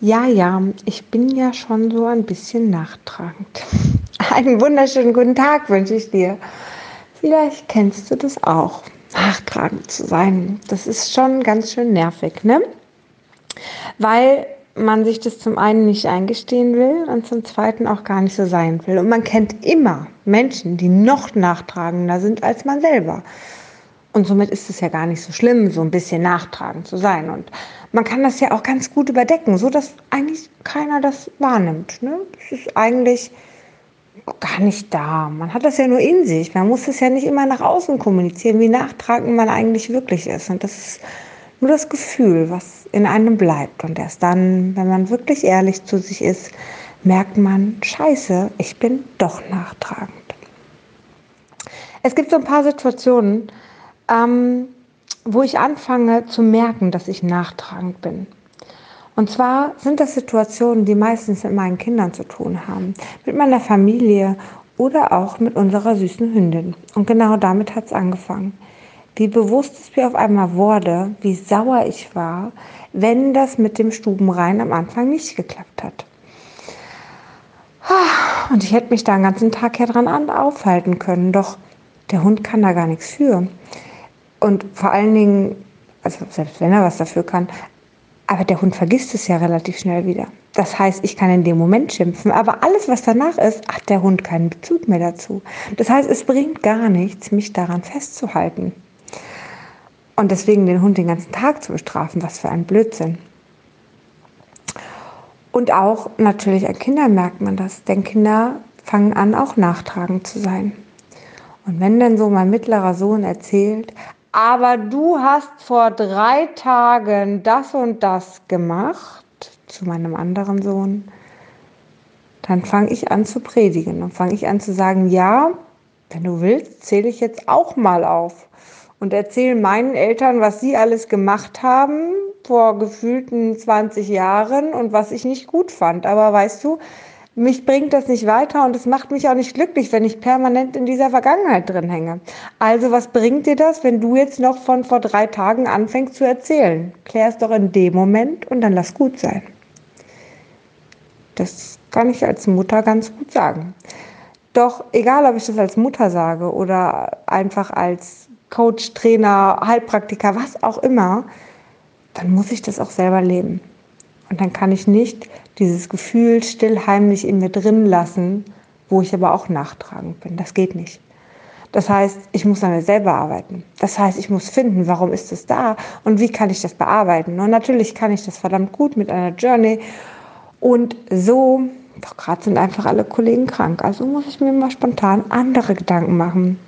Ja, ja, ich bin ja schon so ein bisschen nachtragend. Einen wunderschönen guten Tag wünsche ich dir. Vielleicht kennst du das auch, nachtragend zu sein. Das ist schon ganz schön nervig, ne? Weil man sich das zum einen nicht eingestehen will und zum zweiten auch gar nicht so sein will. Und man kennt immer Menschen, die noch nachtragender sind als man selber. Und somit ist es ja gar nicht so schlimm, so ein bisschen nachtragend zu sein. Und man kann das ja auch ganz gut überdecken, so dass eigentlich keiner das wahrnimmt. Ne? Das ist eigentlich gar nicht da. Man hat das ja nur in sich. Man muss es ja nicht immer nach außen kommunizieren, wie nachtragend man eigentlich wirklich ist. Und das ist nur das Gefühl, was in einem bleibt. Und erst dann, wenn man wirklich ehrlich zu sich ist, merkt man, scheiße, ich bin doch nachtragend. Es gibt so ein paar Situationen, ähm, wo ich anfange zu merken, dass ich nachtragend bin. Und zwar sind das Situationen, die meistens mit meinen Kindern zu tun haben, mit meiner Familie oder auch mit unserer süßen Hündin. Und genau damit hat es angefangen. Wie bewusst es mir auf einmal wurde, wie sauer ich war, wenn das mit dem Stubenrein am Anfang nicht geklappt hat. Und ich hätte mich da den ganzen Tag ja dran aufhalten können, doch der Hund kann da gar nichts für. Und vor allen Dingen, also selbst wenn er was dafür kann, aber der Hund vergisst es ja relativ schnell wieder. Das heißt, ich kann in dem Moment schimpfen, aber alles, was danach ist, hat der Hund keinen Bezug mehr dazu. Das heißt, es bringt gar nichts, mich daran festzuhalten. Und deswegen den Hund den ganzen Tag zu bestrafen, was für ein Blödsinn. Und auch natürlich an Kindern merkt man das, denn Kinder fangen an, auch nachtragend zu sein. Und wenn dann so mein mittlerer Sohn erzählt, aber du hast vor drei Tagen das und das gemacht zu meinem anderen Sohn, dann fange ich an zu predigen und fange ich an zu sagen, ja, wenn du willst, zähle ich jetzt auch mal auf und erzähle meinen Eltern, was sie alles gemacht haben vor gefühlten 20 Jahren und was ich nicht gut fand. Aber weißt du, mich bringt das nicht weiter und es macht mich auch nicht glücklich, wenn ich permanent in dieser Vergangenheit drin hänge. Also was bringt dir das, wenn du jetzt noch von vor drei Tagen anfängst zu erzählen? Klär es doch in dem Moment und dann lass gut sein. Das kann ich als Mutter ganz gut sagen. Doch egal, ob ich das als Mutter sage oder einfach als Coach, Trainer, Heilpraktiker, was auch immer, dann muss ich das auch selber leben. Und dann kann ich nicht dieses Gefühl still heimlich in mir drin lassen, wo ich aber auch nachtragend bin. Das geht nicht. Das heißt, ich muss an mir selber arbeiten. Das heißt, ich muss finden, warum ist es da und wie kann ich das bearbeiten. Und natürlich kann ich das verdammt gut mit einer Journey. Und so, doch gerade sind einfach alle Kollegen krank. Also muss ich mir mal spontan andere Gedanken machen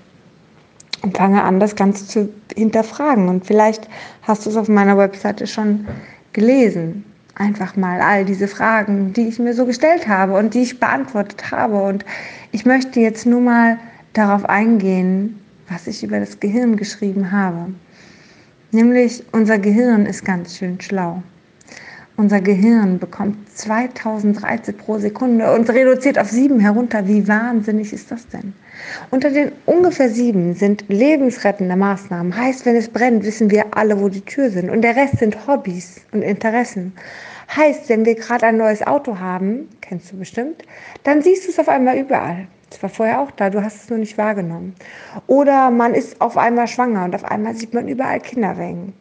und fange an, das Ganze zu hinterfragen. Und vielleicht hast du es auf meiner Webseite schon gelesen einfach mal all diese Fragen, die ich mir so gestellt habe und die ich beantwortet habe. Und ich möchte jetzt nur mal darauf eingehen, was ich über das Gehirn geschrieben habe. Nämlich, unser Gehirn ist ganz schön schlau. Unser Gehirn bekommt 2000 Reize pro Sekunde und reduziert auf sieben herunter. Wie wahnsinnig ist das denn? Unter den ungefähr sieben sind lebensrettende Maßnahmen. Heißt, wenn es brennt, wissen wir alle, wo die Tür sind. Und der Rest sind Hobbys und Interessen. Heißt, wenn wir gerade ein neues Auto haben, kennst du bestimmt, dann siehst du es auf einmal überall. Es war vorher auch da, du hast es nur nicht wahrgenommen. Oder man ist auf einmal schwanger und auf einmal sieht man überall Kinderwängen.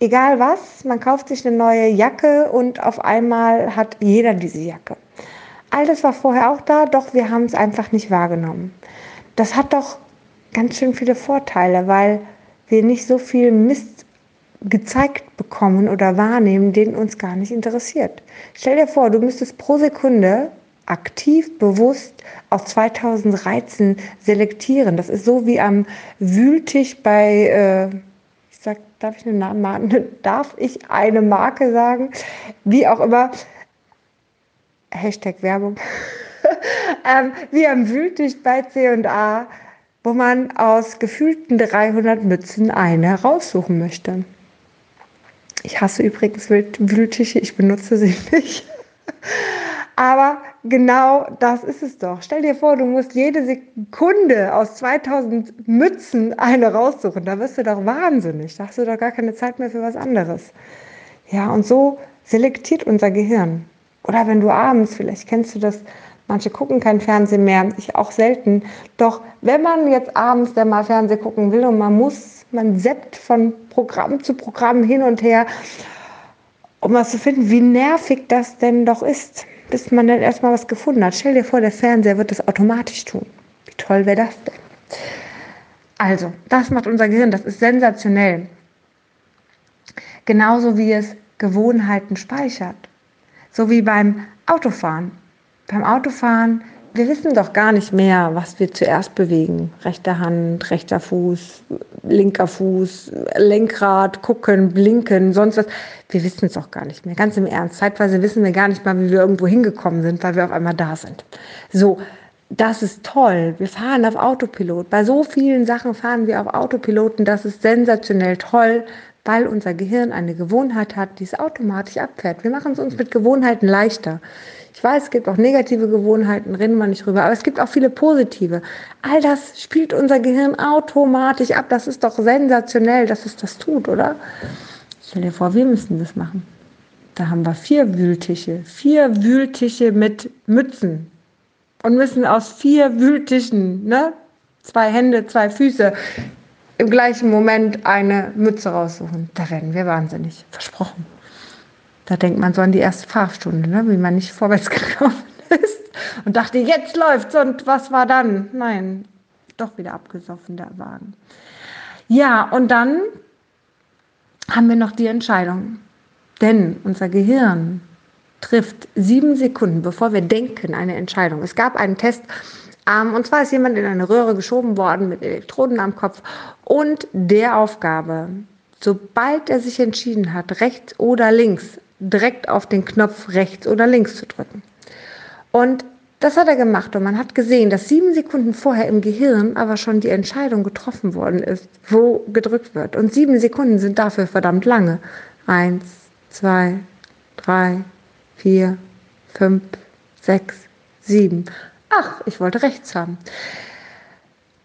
Egal was, man kauft sich eine neue Jacke und auf einmal hat jeder diese Jacke. All das war vorher auch da, doch wir haben es einfach nicht wahrgenommen. Das hat doch ganz schön viele Vorteile, weil wir nicht so viel Mist gezeigt bekommen oder wahrnehmen, den uns gar nicht interessiert. Stell dir vor, du müsstest pro Sekunde aktiv, bewusst aus 2000 Reizen selektieren. Das ist so wie am Wühltisch bei, äh, ich sag, darf ich, eine Marke, darf ich eine Marke sagen? Wie auch immer. Hashtag Werbung. ähm, wie am Wühltisch bei C&A, wo man aus gefühlten 300 Mützen eine raussuchen möchte. Ich hasse übrigens Wühltische, ich benutze sie nicht. Aber genau das ist es doch. Stell dir vor, du musst jede Sekunde aus 2000 Mützen eine raussuchen. Da wirst du doch wahnsinnig. Da hast du doch gar keine Zeit mehr für was anderes. Ja, und so selektiert unser Gehirn. Oder wenn du abends, vielleicht kennst du das, manche gucken kein Fernsehen mehr, ich auch selten. Doch wenn man jetzt abends dann mal Fernsehen gucken will und man muss, man seppt von Programm zu Programm hin und her, um mal zu finden, wie nervig das denn doch ist, bis man dann erstmal was gefunden hat. Stell dir vor, der Fernseher wird das automatisch tun. Wie toll wäre das denn? Also, das macht unser Gehirn, das ist sensationell. Genauso wie es Gewohnheiten speichert. So wie beim Autofahren. Beim Autofahren, wir wissen doch gar nicht mehr, was wir zuerst bewegen. Rechte Hand, rechter Fuß, linker Fuß, Lenkrad, gucken, blinken, sonst was. Wir wissen es doch gar nicht mehr. Ganz im Ernst. Zeitweise wissen wir gar nicht mal, wie wir irgendwo hingekommen sind, weil wir auf einmal da sind. So, das ist toll. Wir fahren auf Autopilot. Bei so vielen Sachen fahren wir auf Autopiloten. Das ist sensationell toll, weil unser Gehirn eine Gewohnheit hat, die es automatisch abfährt. Wir machen es uns mit Gewohnheiten leichter. Ich weiß, es gibt auch negative Gewohnheiten, reden wir nicht drüber, aber es gibt auch viele positive. All das spielt unser Gehirn automatisch ab. Das ist doch sensationell, dass es das tut, oder? Stell dir vor, wir müssen das machen. Da haben wir vier Wühltische, vier Wühltische mit Mützen und müssen aus vier Wühltischen, ne, zwei Hände, zwei Füße, im gleichen Moment eine Mütze raussuchen. Da werden wir wahnsinnig. Versprochen. Da denkt man so an die erste Fahrstunde, ne? wie man nicht vorwärts gekommen ist und dachte, jetzt läuft's und was war dann? Nein, doch wieder abgesoffen, der Wagen. Ja, und dann haben wir noch die Entscheidung. Denn unser Gehirn trifft sieben Sekunden, bevor wir denken, eine Entscheidung. Es gab einen Test, ähm, und zwar ist jemand in eine Röhre geschoben worden mit Elektroden am Kopf und der Aufgabe, sobald er sich entschieden hat, rechts oder links, direkt auf den Knopf rechts oder links zu drücken. Und das hat er gemacht und man hat gesehen, dass sieben Sekunden vorher im Gehirn aber schon die Entscheidung getroffen worden ist, wo gedrückt wird. Und sieben Sekunden sind dafür verdammt lange. Eins, zwei, drei, vier, fünf, sechs, sieben ach, ich wollte rechts haben.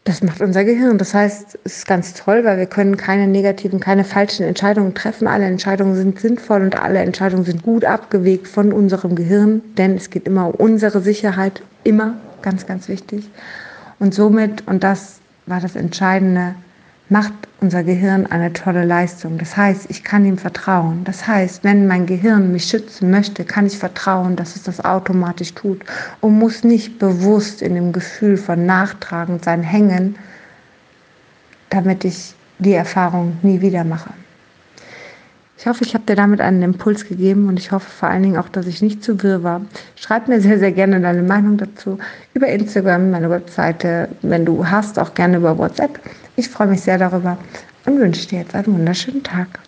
Das macht unser Gehirn. Das heißt, es ist ganz toll, weil wir können keine negativen, keine falschen Entscheidungen treffen. Alle Entscheidungen sind sinnvoll und alle Entscheidungen sind gut abgewegt von unserem Gehirn, denn es geht immer um unsere Sicherheit, immer ganz, ganz wichtig. Und somit, und das war das Entscheidende, macht unser Gehirn eine tolle Leistung. Das heißt, ich kann ihm vertrauen. Das heißt, wenn mein Gehirn mich schützen möchte, kann ich vertrauen, dass es das automatisch tut und muss nicht bewusst in dem Gefühl von nachtragend sein hängen, damit ich die Erfahrung nie wieder mache. Ich hoffe, ich habe dir damit einen Impuls gegeben und ich hoffe vor allen Dingen auch, dass ich nicht zu wirr war. Schreib mir sehr, sehr gerne deine Meinung dazu über Instagram, meine Webseite, wenn du hast, auch gerne über WhatsApp. Ich freue mich sehr darüber und wünsche dir jetzt einen wunderschönen Tag.